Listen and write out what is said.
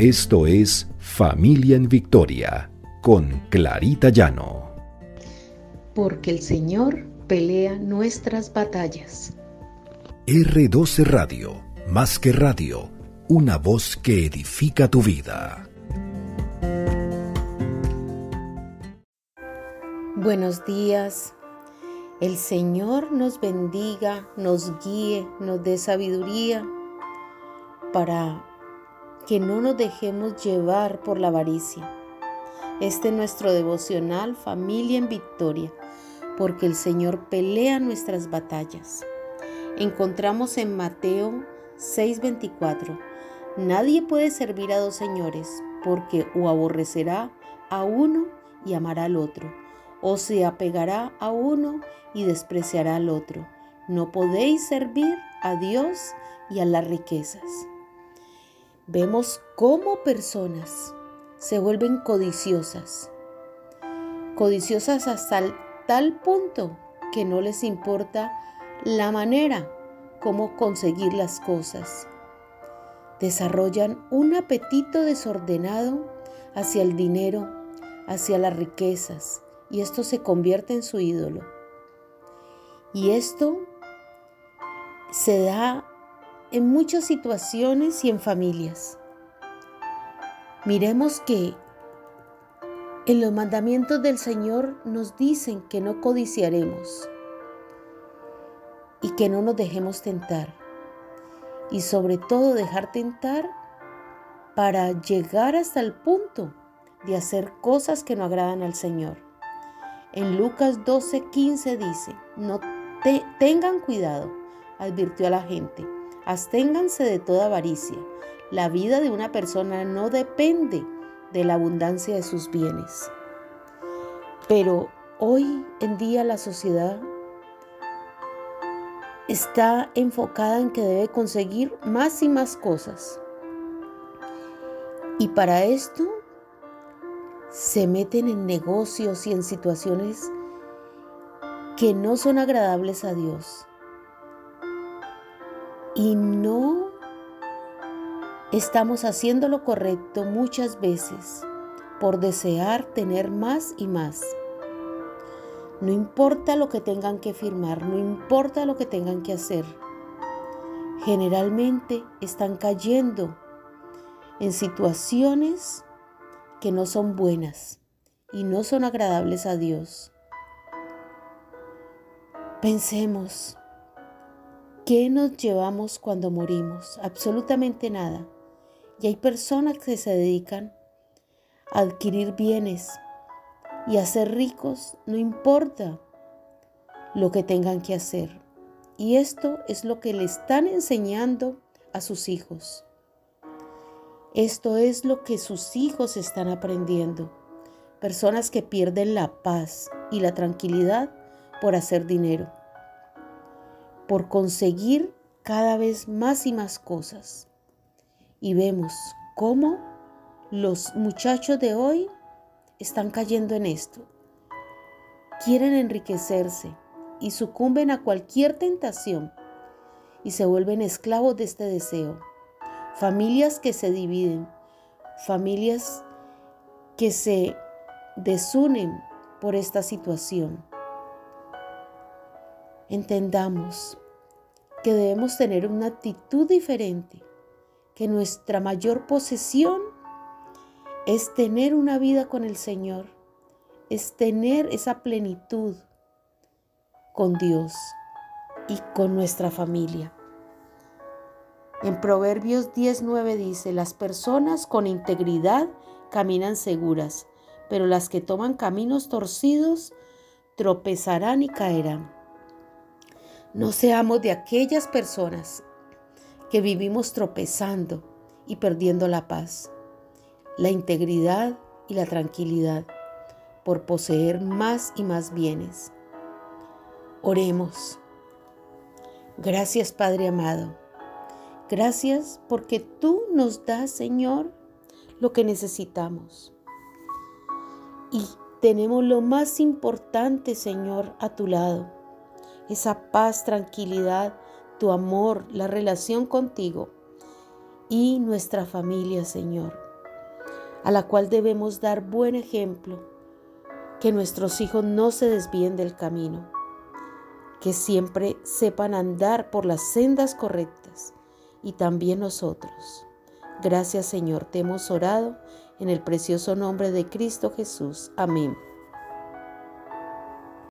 Esto es Familia en Victoria con Clarita Llano. Porque el Señor pelea nuestras batallas. R12 Radio, más que radio, una voz que edifica tu vida. Buenos días. El Señor nos bendiga, nos guíe, nos dé sabiduría para que no nos dejemos llevar por la avaricia. Este es nuestro devocional Familia en Victoria, porque el Señor pelea nuestras batallas. Encontramos en Mateo 6:24, nadie puede servir a dos señores, porque o aborrecerá a uno y amará al otro, o se apegará a uno y despreciará al otro. No podéis servir a Dios y a las riquezas vemos cómo personas se vuelven codiciosas, codiciosas hasta tal punto que no les importa la manera como conseguir las cosas. Desarrollan un apetito desordenado hacia el dinero, hacia las riquezas, y esto se convierte en su ídolo. Y esto se da en muchas situaciones y en familias. Miremos que en los mandamientos del Señor nos dicen que no codiciaremos y que no nos dejemos tentar. Y sobre todo dejar tentar para llegar hasta el punto de hacer cosas que no agradan al Señor. En Lucas 12:15 dice, no te, tengan cuidado, advirtió a la gente Asténganse de toda avaricia. La vida de una persona no depende de la abundancia de sus bienes. Pero hoy en día la sociedad está enfocada en que debe conseguir más y más cosas. Y para esto se meten en negocios y en situaciones que no son agradables a Dios y no estamos haciendo lo correcto muchas veces por desear tener más y más. No importa lo que tengan que firmar, no importa lo que tengan que hacer. Generalmente están cayendo en situaciones que no son buenas y no son agradables a Dios. Pensemos, ¿Qué nos llevamos cuando morimos? Absolutamente nada. Y hay personas que se dedican a adquirir bienes y a ser ricos, no importa lo que tengan que hacer. Y esto es lo que le están enseñando a sus hijos. Esto es lo que sus hijos están aprendiendo. Personas que pierden la paz y la tranquilidad por hacer dinero por conseguir cada vez más y más cosas. Y vemos cómo los muchachos de hoy están cayendo en esto. Quieren enriquecerse y sucumben a cualquier tentación y se vuelven esclavos de este deseo. Familias que se dividen, familias que se desunen por esta situación. Entendamos que debemos tener una actitud diferente, que nuestra mayor posesión es tener una vida con el Señor, es tener esa plenitud con Dios y con nuestra familia. En Proverbios 19 dice, las personas con integridad caminan seguras, pero las que toman caminos torcidos tropezarán y caerán. No seamos de aquellas personas que vivimos tropezando y perdiendo la paz, la integridad y la tranquilidad por poseer más y más bienes. Oremos. Gracias Padre amado. Gracias porque tú nos das, Señor, lo que necesitamos. Y tenemos lo más importante, Señor, a tu lado esa paz, tranquilidad, tu amor, la relación contigo y nuestra familia, Señor. a la cual debemos dar buen ejemplo, que nuestros hijos no se desvíen del camino, que siempre sepan andar por las sendas correctas y también nosotros. Gracias Señor, te hemos orado en el precioso nombre de Cristo Jesús. Amén.